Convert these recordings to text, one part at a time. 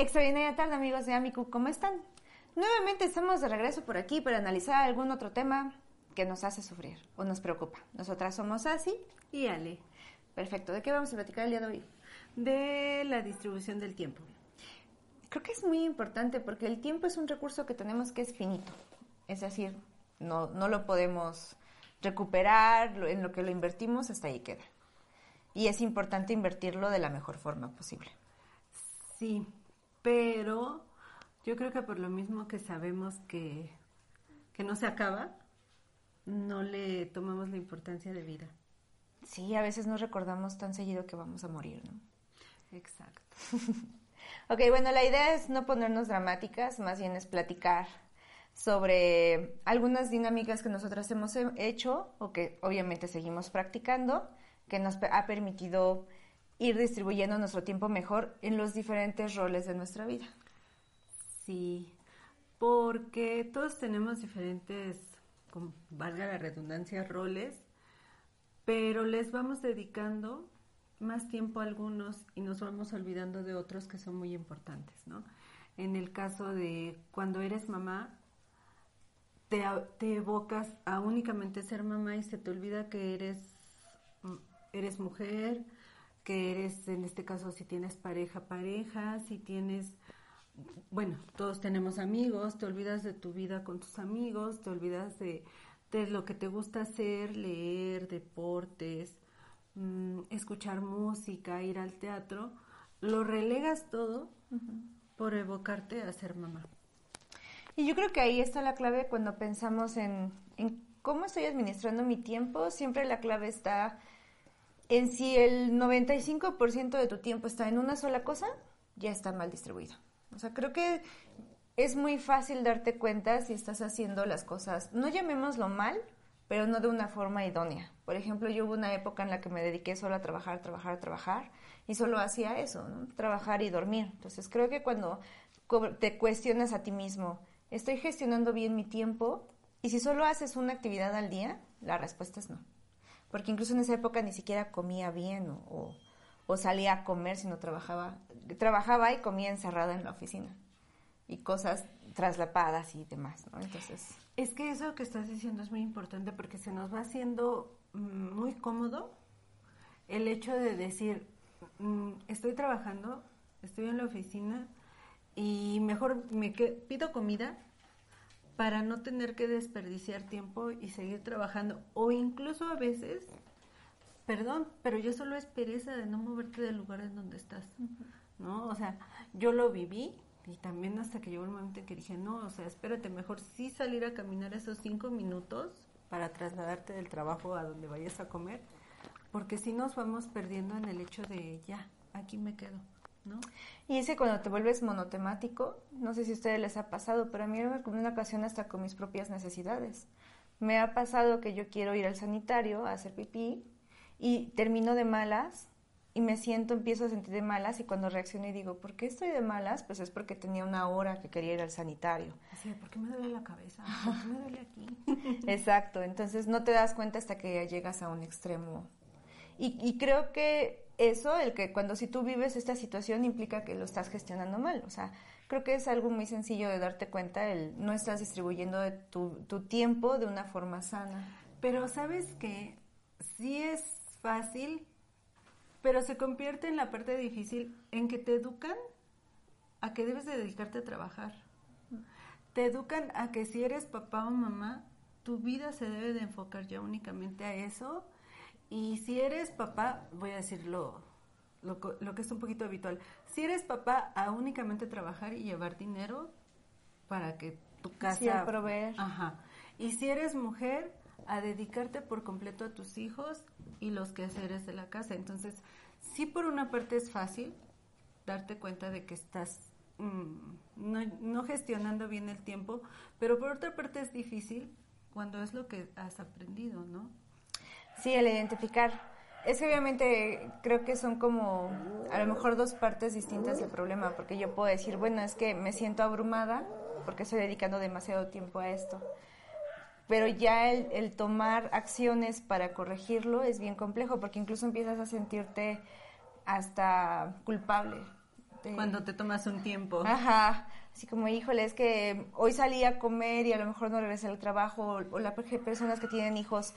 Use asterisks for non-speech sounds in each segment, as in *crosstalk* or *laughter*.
Extraordinaria tarde, amigos de Amicu, ¿cómo están? Nuevamente estamos de regreso por aquí para analizar algún otro tema que nos hace sufrir o nos preocupa. Nosotras somos Asi y Ale. Perfecto. ¿De qué vamos a platicar el día de hoy? De la distribución del tiempo. Creo que es muy importante porque el tiempo es un recurso que tenemos que es finito. Es decir, no, no lo podemos recuperar, en lo que lo invertimos hasta ahí queda. Y es importante invertirlo de la mejor forma posible. Sí, pero yo creo que por lo mismo que sabemos que, que no se acaba, no le tomamos la importancia de vida. Sí, a veces no recordamos tan seguido que vamos a morir, ¿no? Exacto. *laughs* ok, bueno, la idea es no ponernos dramáticas, más bien es platicar sobre algunas dinámicas que nosotras hemos hecho o que obviamente seguimos practicando, que nos ha permitido ir distribuyendo nuestro tiempo mejor en los diferentes roles de nuestra vida. Sí, porque todos tenemos diferentes, valga la redundancia, roles, pero les vamos dedicando más tiempo a algunos y nos vamos olvidando de otros que son muy importantes, ¿no? En el caso de cuando eres mamá, te, te evocas a únicamente ser mamá y se te olvida que eres, eres mujer, que eres, en este caso, si tienes pareja, pareja, si tienes, bueno, todos tenemos amigos, te olvidas de tu vida con tus amigos, te olvidas de, de lo que te gusta hacer, leer, deportes, mm, escuchar música, ir al teatro, lo relegas todo por evocarte a ser mamá. Y yo creo que ahí está la clave cuando pensamos en, en cómo estoy administrando mi tiempo, siempre la clave está en si el 95% de tu tiempo está en una sola cosa, ya está mal distribuido. O sea, creo que es muy fácil darte cuenta si estás haciendo las cosas, no llamémoslo mal, pero no de una forma idónea. Por ejemplo, yo hubo una época en la que me dediqué solo a trabajar, trabajar, trabajar, y solo hacía eso, trabajar y dormir. Entonces, creo que cuando te cuestionas a ti mismo, ¿estoy gestionando bien mi tiempo? Y si solo haces una actividad al día, la respuesta es no porque incluso en esa época ni siquiera comía bien o, salía a comer, sino trabajaba, trabajaba y comía encerrada en la oficina y cosas traslapadas y demás, ¿no? Entonces... Es que eso que estás diciendo es muy importante porque se nos va haciendo mm, muy cómodo el hecho de decir, mm, estoy trabajando, estoy en la oficina y mejor me pido comida para no tener que desperdiciar tiempo y seguir trabajando. O incluso a veces, perdón, pero yo solo es pereza de no moverte del lugar en donde estás, ¿no? O sea, yo lo viví y también hasta que llegó el momento en que dije, no, o sea, espérate, mejor sí salir a caminar esos cinco minutos para trasladarte del trabajo a donde vayas a comer, porque si nos vamos perdiendo en el hecho de, ya, aquí me quedo. Y ese cuando te vuelves monotemático, no sé si a ustedes les ha pasado, pero a mí como una ocasión hasta con mis propias necesidades. Me ha pasado que yo quiero ir al sanitario a hacer pipí y termino de malas y me siento, empiezo a sentir de malas y cuando reacciono y digo, ¿por qué estoy de malas? Pues es porque tenía una hora que quería ir al sanitario. Así, ¿por qué me duele la cabeza? ¿Por qué me duele aquí? *laughs* Exacto, entonces no te das cuenta hasta que llegas a un extremo. Y, y creo que eso, el que cuando si tú vives esta situación implica que lo estás gestionando mal. O sea, creo que es algo muy sencillo de darte cuenta, el no estás distribuyendo tu, tiempo de una forma sana. Pero sabes que sí es fácil, pero se convierte en la parte difícil en que te educan a que debes de dedicarte a trabajar. Te educan a que si eres papá o mamá, tu vida se debe de enfocar ya únicamente a eso y si eres papá, voy a decirlo lo, lo, que es un poquito habitual, si eres papá a únicamente trabajar y llevar dinero para que tu casa... proveer. Ajá. Y si eres mujer, a dedicarte por completo a tus hijos y los quehaceres de la casa. Entonces, sí por una parte es fácil darte cuenta de que estás mm, no, no, gestionando bien el tiempo, pero por otra parte es difícil cuando es lo que has aprendido, ¿no? Sí, el identificar. Es que obviamente creo que son como a lo mejor dos partes distintas del problema, porque yo puedo decir, bueno, es que me siento abrumada porque estoy dedicando demasiado tiempo a esto pero ya el, tomar acciones para corregirlo es bien complejo porque incluso empiezas a sentirte hasta culpable. Cuando te tomas un tiempo. Ajá, así como, híjole, es que hoy salí a comer y a lo mejor no regresé al trabajo, o, las personas que tienen hijos,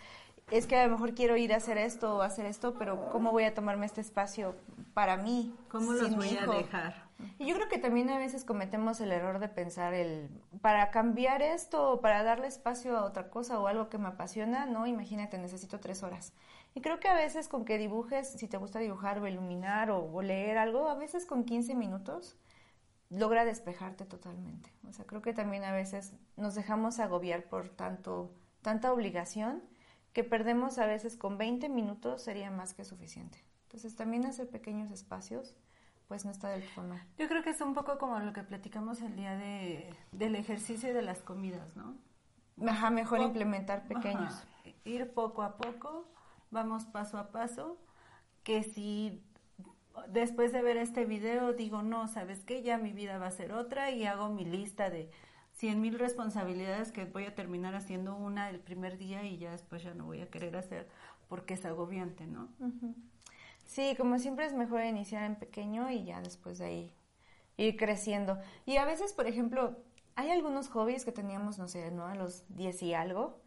es que a lo mejor quiero ir a hacer esto o hacer esto, pero ¿cómo voy a tomarme este espacio para mí? ¿Cómo los voy a dejar? Y yo creo que también a veces cometemos el error de pensar el para cambiar esto o para darle espacio a otra cosa o algo que me apasiona, no, imagínate, necesito tres horas. Y creo que a veces con que dibujes, si te gusta dibujar o iluminar o, leer algo, a veces con 15 minutos logra despejarte totalmente. O sea, creo que también a veces nos dejamos agobiar por tanto, tanta obligación que perdemos a veces con 20 minutos sería más que suficiente. Entonces también hacer pequeños espacios pues no está del todo mal. Yo creo que es un poco como lo que platicamos el día de, del ejercicio y de las comidas, ¿no? Ajá, mejor implementar pequeños. Ir poco a poco, vamos paso a paso, que si después de ver este video digo, no, ¿sabes qué? Ya mi vida va a ser otra y hago mi lista de cien mil responsabilidades que voy a terminar haciendo una el primer día y ya después ya no voy a querer hacer porque es agobiante, ¿no? Sí, como siempre es mejor iniciar en pequeño y ya después de ahí ir creciendo. Y a veces, por ejemplo, hay algunos hobbies que teníamos, no sé, ¿no? A los 10 y algo.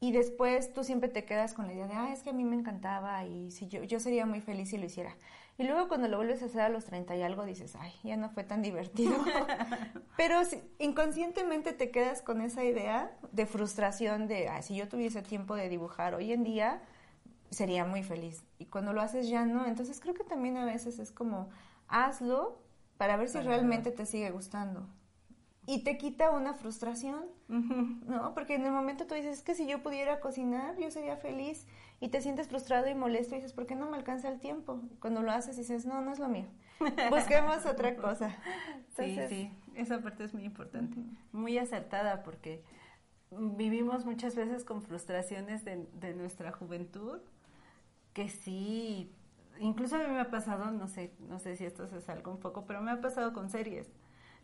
Y después tú siempre te quedas con la idea de, ah, es que a mí me encantaba y si yo, yo sería muy feliz si lo hiciera. Y luego cuando lo vuelves a hacer a los 30 y algo dices, ay, ya no fue tan divertido. *laughs* Pero si, inconscientemente te quedas con esa idea de frustración de, ah, si yo tuviese tiempo de dibujar hoy en día, sería muy feliz. Y cuando lo haces ya no. Entonces creo que también a veces es como, hazlo para ver si realmente te sigue gustando. Y te quita una frustración, ¿no? Porque en el momento tú dices, es que si yo pudiera cocinar, yo sería feliz. Y te sientes frustrado y molesto y dices, ¿por qué no me alcanza el tiempo? Cuando lo haces dices, no, no es lo mío. *laughs* Busquemos otra cosa. sí, sí, esa parte es muy importante. Muy acertada porque vivimos muchas veces con frustraciones de, de nuestra juventud que sí, incluso a mí me ha pasado, no sé, no sé si esto es algo un poco, pero me ha pasado con series,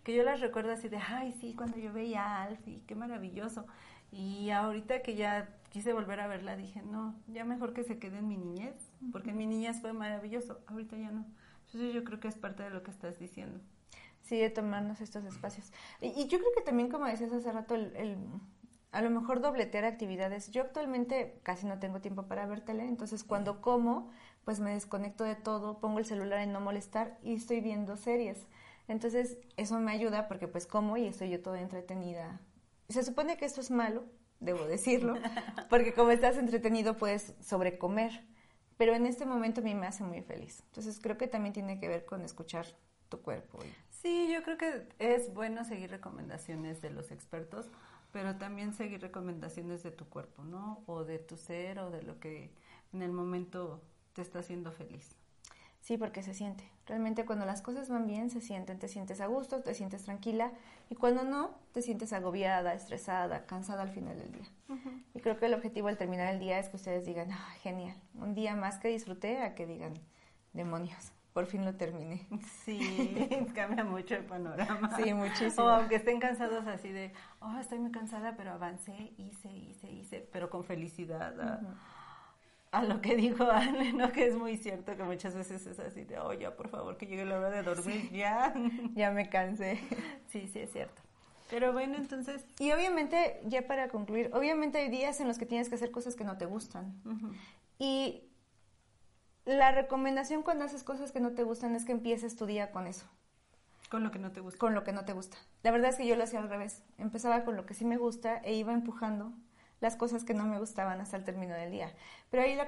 que yo las recuerdo así de, ay, sí, cuando yo veía a Alf y qué maravilloso. Y ahorita que ya quise volver a verla, dije, no, ya mejor que se quede en mi niñez, porque en mi niñez fue maravilloso, ahorita ya no. Entonces yo creo que es parte de lo que estás diciendo. Sí, de tomarnos estos espacios. Y, yo creo que también, como decías hace rato, el a lo mejor dobletear actividades. Yo actualmente casi no tengo tiempo para ver tele, entonces cuando como, pues me desconecto de todo, pongo el celular en no molestar y estoy viendo series. Entonces eso me ayuda porque pues como y estoy yo toda entretenida. Se supone que esto es malo, debo decirlo, *laughs* porque como estás entretenido puedes sobrecomer, pero en este momento a mí me hace muy feliz. Entonces creo que también tiene que ver con escuchar tu cuerpo. Sí, yo creo que es bueno seguir recomendaciones de los expertos pero también seguir recomendaciones de tu cuerpo, ¿no? O de tu ser o de lo que en el momento te está haciendo feliz. Sí, porque se siente. Realmente cuando las cosas van bien, se sienten, te sientes a gusto, te sientes tranquila y cuando no, te sientes agobiada, estresada, cansada al final del día. Y creo que el objetivo al terminar el día es que ustedes digan, ah, genial, un día más que disfruté a que digan, demonios por fin lo terminé. Sí, *laughs* cambia mucho el panorama. Sí, muchísimo. O aunque estén cansados así de, oh, estoy muy cansada, pero avancé, hice, hice, hice, pero con felicidad. A, lo que dijo Anne, ¿no? Que es muy cierto que muchas veces es así de, oh, ya, por favor, que llegue la hora de dormir, ya. *laughs* ya me cansé. Sí, sí, es cierto. Pero bueno, entonces... Y obviamente, ya para concluir, obviamente hay días en los que tienes que hacer cosas que no te gustan. Y la recomendación cuando haces cosas que no te gustan es que empieces tu día con eso. Con lo que no te gusta. Con lo que no te gusta. La verdad es que yo lo hacía al revés. Empezaba con lo que sí me gusta e iba empujando las cosas que no me gustaban hasta el término del día. Pero ahí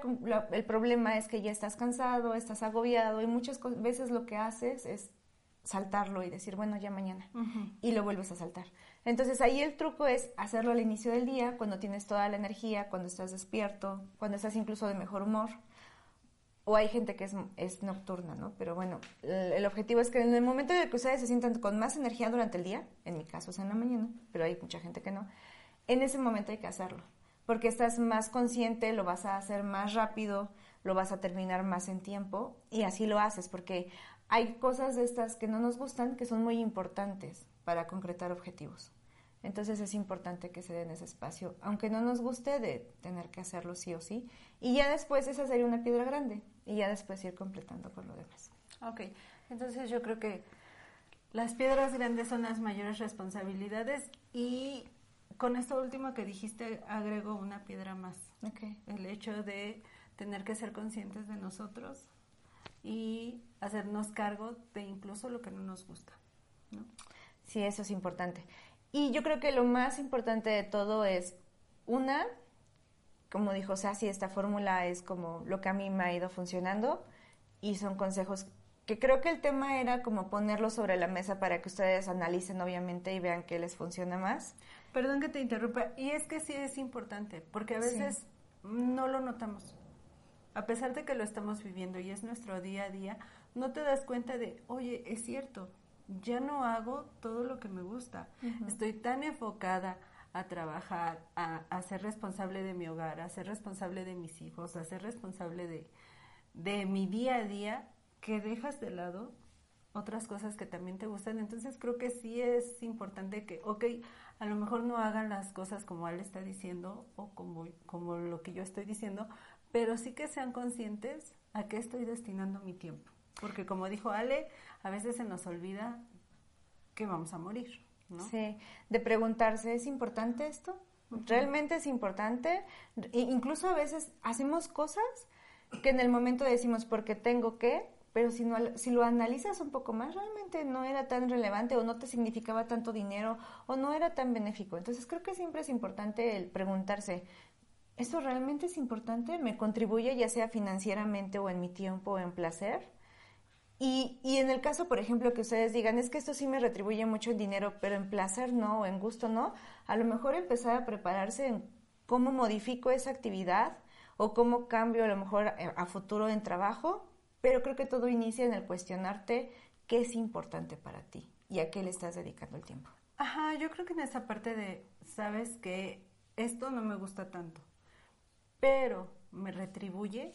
el problema es que ya estás cansado, estás agobiado y muchas veces lo que haces es saltarlo y decir, bueno, ya mañana, y lo vuelves a saltar. Entonces ahí el truco es hacerlo al inicio del día, cuando tienes toda la energía, cuando estás despierto, cuando estás incluso de mejor humor. O hay gente que es, es nocturna, ¿no? Pero bueno, el, objetivo es que en el momento en el que ustedes se sientan con más energía durante el día, en mi caso es en la mañana, pero hay mucha gente que no, en ese momento hay que hacerlo, porque estás más consciente, lo vas a hacer más rápido, lo vas a terminar más en tiempo y así lo haces, porque hay cosas de estas que no nos gustan que son muy importantes para concretar objetivos. Entonces es importante que se den ese espacio, aunque no nos guste de tener que hacerlo sí o sí. Y ya después esa sería una piedra grande y ya después ir completando con lo demás. Ok, entonces yo creo que las piedras grandes son las mayores responsabilidades y con esto último que dijiste agrego una piedra más. Okay. El hecho de tener que ser conscientes de nosotros, y hacernos cargo de incluso lo que no nos gusta. ¿no? Sí, eso es importante. Y yo creo que lo más importante de todo es, una, como dijo Sassy, esta fórmula es como lo que a mí me ha ido funcionando y son consejos que creo que el tema era como ponerlo sobre la mesa para que ustedes analicen obviamente y vean qué les funciona más. Perdón que te interrumpa, y es que sí es importante, porque a veces no lo notamos a pesar de que lo estamos viviendo y es nuestro día a día, no te das cuenta de, oye, es cierto, ya no hago todo lo que me gusta. Estoy tan enfocada a trabajar, a, ser responsable de mi hogar, a ser responsable de mis hijos, a ser responsable de, de mi día a día, que dejas de lado otras cosas que también te gustan. Entonces creo que sí es importante que, ok, a lo mejor no hagan las cosas como él está diciendo o como, como lo que yo estoy diciendo, pero sí que sean conscientes a qué estoy destinando mi tiempo. Porque como dijo Ale, a veces se nos olvida que vamos a morir, ¿no? Sí, de preguntarse, ¿es importante esto? ¿Realmente es importante? incluso a veces hacemos cosas que en el momento decimos porque tengo que, pero si, no, si lo analizas un poco más, realmente no era tan relevante o no te significaba tanto dinero o no era tan benéfico. Entonces creo que siempre es importante el preguntarse, ¿Eso realmente es importante? ¿Me contribuye ya sea financieramente o en mi tiempo o en placer? Y, y, en el caso, por ejemplo, que ustedes digan, es que esto sí me retribuye mucho en dinero, pero en placer no, o en gusto no, a lo mejor empezar a prepararse en cómo modifico esa actividad o cómo cambio a lo mejor a, futuro en trabajo, pero creo que todo inicia en el cuestionarte qué es importante para ti y a qué le estás dedicando el tiempo. Ajá, yo creo que en esa parte de, sabes que esto no me gusta tanto pero me retribuye,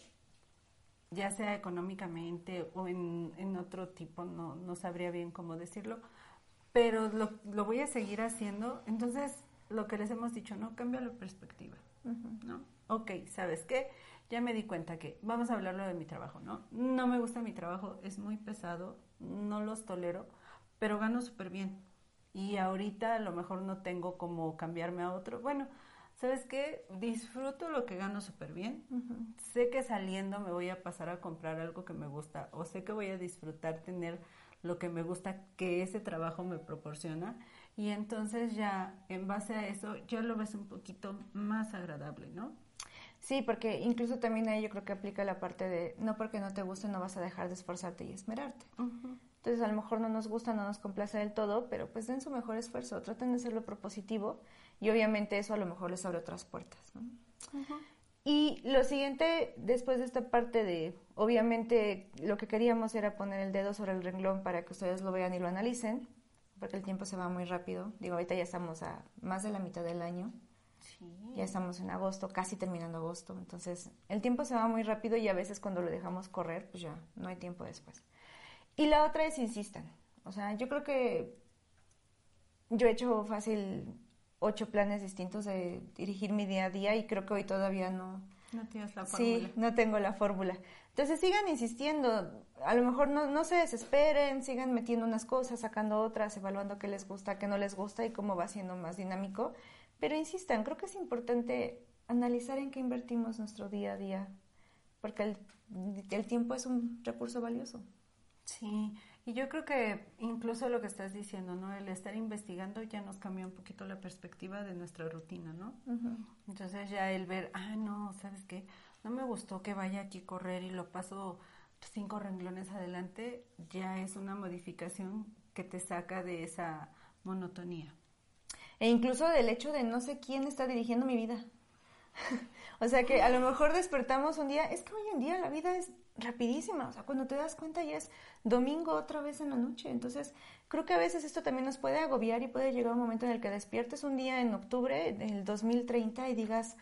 ya sea económicamente o en, otro tipo, no, no, sabría bien cómo decirlo, pero lo, lo, voy a seguir haciendo. Entonces, lo que les hemos dicho, ¿no? Cambia la perspectiva, ¿no? Ok, ¿sabes qué? Ya me di cuenta que, vamos a hablarlo de mi trabajo, ¿no? No me gusta mi trabajo, es muy pesado, no los tolero, pero gano súper bien. Y ahorita a lo mejor no tengo como cambiarme a otro. Bueno, ¿sabes qué? Disfruto lo que gano súper bien. Sé que saliendo me voy a pasar a comprar algo que me gusta o sé que voy a disfrutar tener lo que me gusta que ese trabajo me proporciona y entonces ya en base a eso ya lo ves un poquito más agradable, ¿no? Sí, porque incluso también ahí yo creo que aplica la parte de no porque no te guste no vas a dejar de esforzarte y esmerarte. Entonces a lo mejor no nos gusta, no nos complace del todo, pero pues den su mejor esfuerzo, traten de hacerlo propositivo y obviamente eso a lo mejor les abre otras puertas. Y lo siguiente, después de esta parte de, obviamente lo que queríamos era poner el dedo sobre el renglón para que ustedes lo vean y lo analicen, porque el tiempo se va muy rápido. Digo, ahorita ya estamos a más de la mitad del año. Ya estamos en agosto, casi terminando agosto. Entonces, el tiempo se va muy rápido y a veces cuando lo dejamos correr, pues ya no hay tiempo después. Y la otra es insistan. O sea, yo creo que yo he hecho fácil ocho planes distintos de dirigir mi día a día y creo que hoy todavía no. No tienes la fórmula. Sí, no tengo la fórmula. Entonces sigan insistiendo, a lo mejor no, no se desesperen, sigan metiendo unas cosas, sacando otras, evaluando qué les gusta, qué no les gusta y cómo va siendo más dinámico, pero insistan, creo que es importante analizar en qué invertimos nuestro día a día, porque el, el tiempo es un recurso valioso. Sí, y yo creo que incluso lo que estás diciendo, ¿no? El estar investigando ya nos cambia un poquito la perspectiva de nuestra rutina, ¿no? Entonces ya el ver, ah, no, ¿sabes qué? No me gustó que vaya aquí a correr y lo paso cinco renglones adelante, ya es una modificación que te saca de esa monotonía. E incluso del hecho de no sé quién está dirigiendo mi vida. *laughs* o sea que a lo mejor despertamos un día, es que hoy en día la vida es rapidísima, o sea, cuando te das cuenta ya es domingo otra vez en la noche, entonces creo que a veces esto también nos puede agobiar y puede llegar un momento en el que despiertes un día en octubre del 2030 y digas,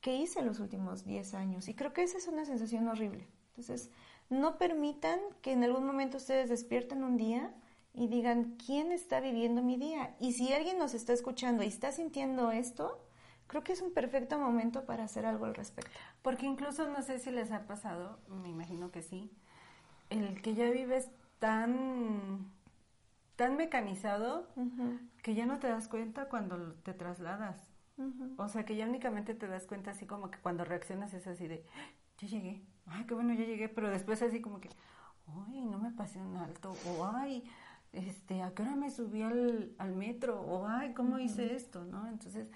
¿qué hice los últimos 10 años? Y creo que esa es una sensación horrible. Entonces, no permitan que en algún momento ustedes despierten un día y digan, ¿quién está viviendo mi día? Y si alguien nos está escuchando y está sintiendo esto, creo que es un perfecto momento para hacer algo al respecto. Porque incluso no sé si les ha pasado, me imagino que sí, el que ya vives tan tan mecanizado que ya no te das cuenta cuando te trasladas. O sea, que ya únicamente te das cuenta así como que cuando reaccionas es así de, ya llegué, ay, qué bueno, ya llegué, pero después así como que, ay, no me pasé un alto, o ay, este, ¿a qué hora me subí al, al metro? O, ay, ¿cómo hice esto? ¿No? Entonces,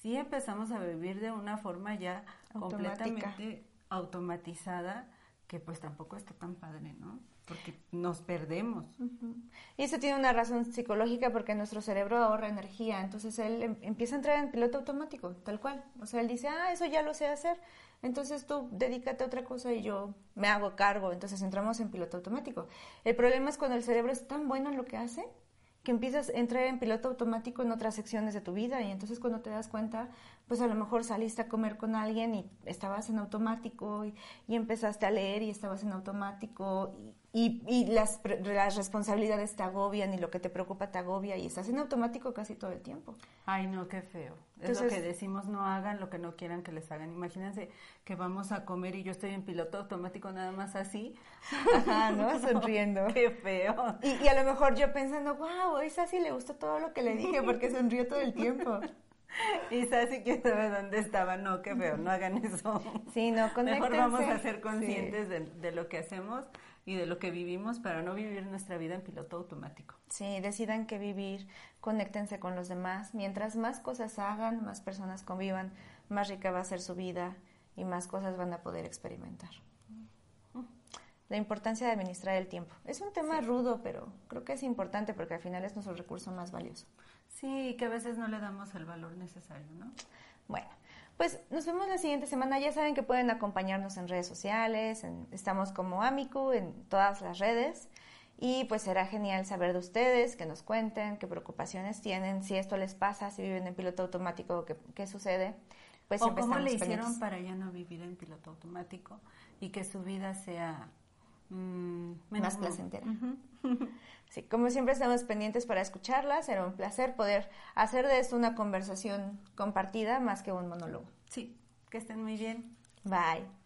sí empezamos a vivir de una forma ya completamente automatizada, que pues tampoco está tan padre, ¿no? Porque nos perdemos. Y eso tiene una razón psicológica porque nuestro cerebro ahorra energía, entonces él em, empieza a entrar en piloto automático, tal cual. O sea, él dice, ah, eso ya lo sé hacer, entonces tú dedícate a otra cosa y yo me hago cargo, entonces entramos en piloto automático. El problema es cuando el cerebro es tan bueno en lo que hace que empiezas a entrar en piloto automático en otras secciones de tu vida y entonces cuando te das cuenta, pues a lo mejor saliste a comer con alguien y estabas en automático y, y empezaste a leer y estabas en automático y, y, y las, las, responsabilidades te agobian y lo que te preocupa te agobia y estás en automático casi todo el tiempo. Ay, no, qué feo. es lo que decimos, no hagan lo que no quieran que les hagan. Imagínense que vamos a comer y yo estoy en piloto automático nada más así. Ajá, ¿no? *laughs* Sonriendo. qué feo. Y, y, a lo mejor yo pensando, wow, a Sassy le gustó todo lo que le dije porque sonrió todo el tiempo. *laughs* Y Sassy quién sabe dónde estaba. No, qué feo, no hagan eso. Sí, no, *laughs* Mejor vamos a ser conscientes sí. de, de lo que hacemos y de lo que vivimos para no vivir nuestra vida en piloto automático. Sí, decidan qué vivir, conéctense con los demás. Mientras más cosas hagan, más personas convivan, más rica va a ser su vida y más cosas van a poder experimentar. La importancia de administrar el tiempo. Es un tema sí. rudo, pero creo que es importante porque al final es nuestro recurso más valioso. Sí, que a veces no le damos el valor necesario, ¿no? Bueno, pues nos vemos la siguiente semana. Ya saben que pueden acompañarnos en redes sociales. En, estamos como Amicu en todas las redes. Y pues será genial saber de ustedes, que nos cuenten qué preocupaciones tienen, si esto les pasa, si viven en piloto automático, qué, qué sucede. Pues o cómo le hicieron pendientes. para ya no vivir en piloto automático y que su vida sea mmm, más placentera. Uh *laughs* -huh. Sí, como siempre estamos pendientes para escucharla, será un placer poder hacer de esto una conversación compartida más que un monólogo. Sí, que estén muy bien. Bye.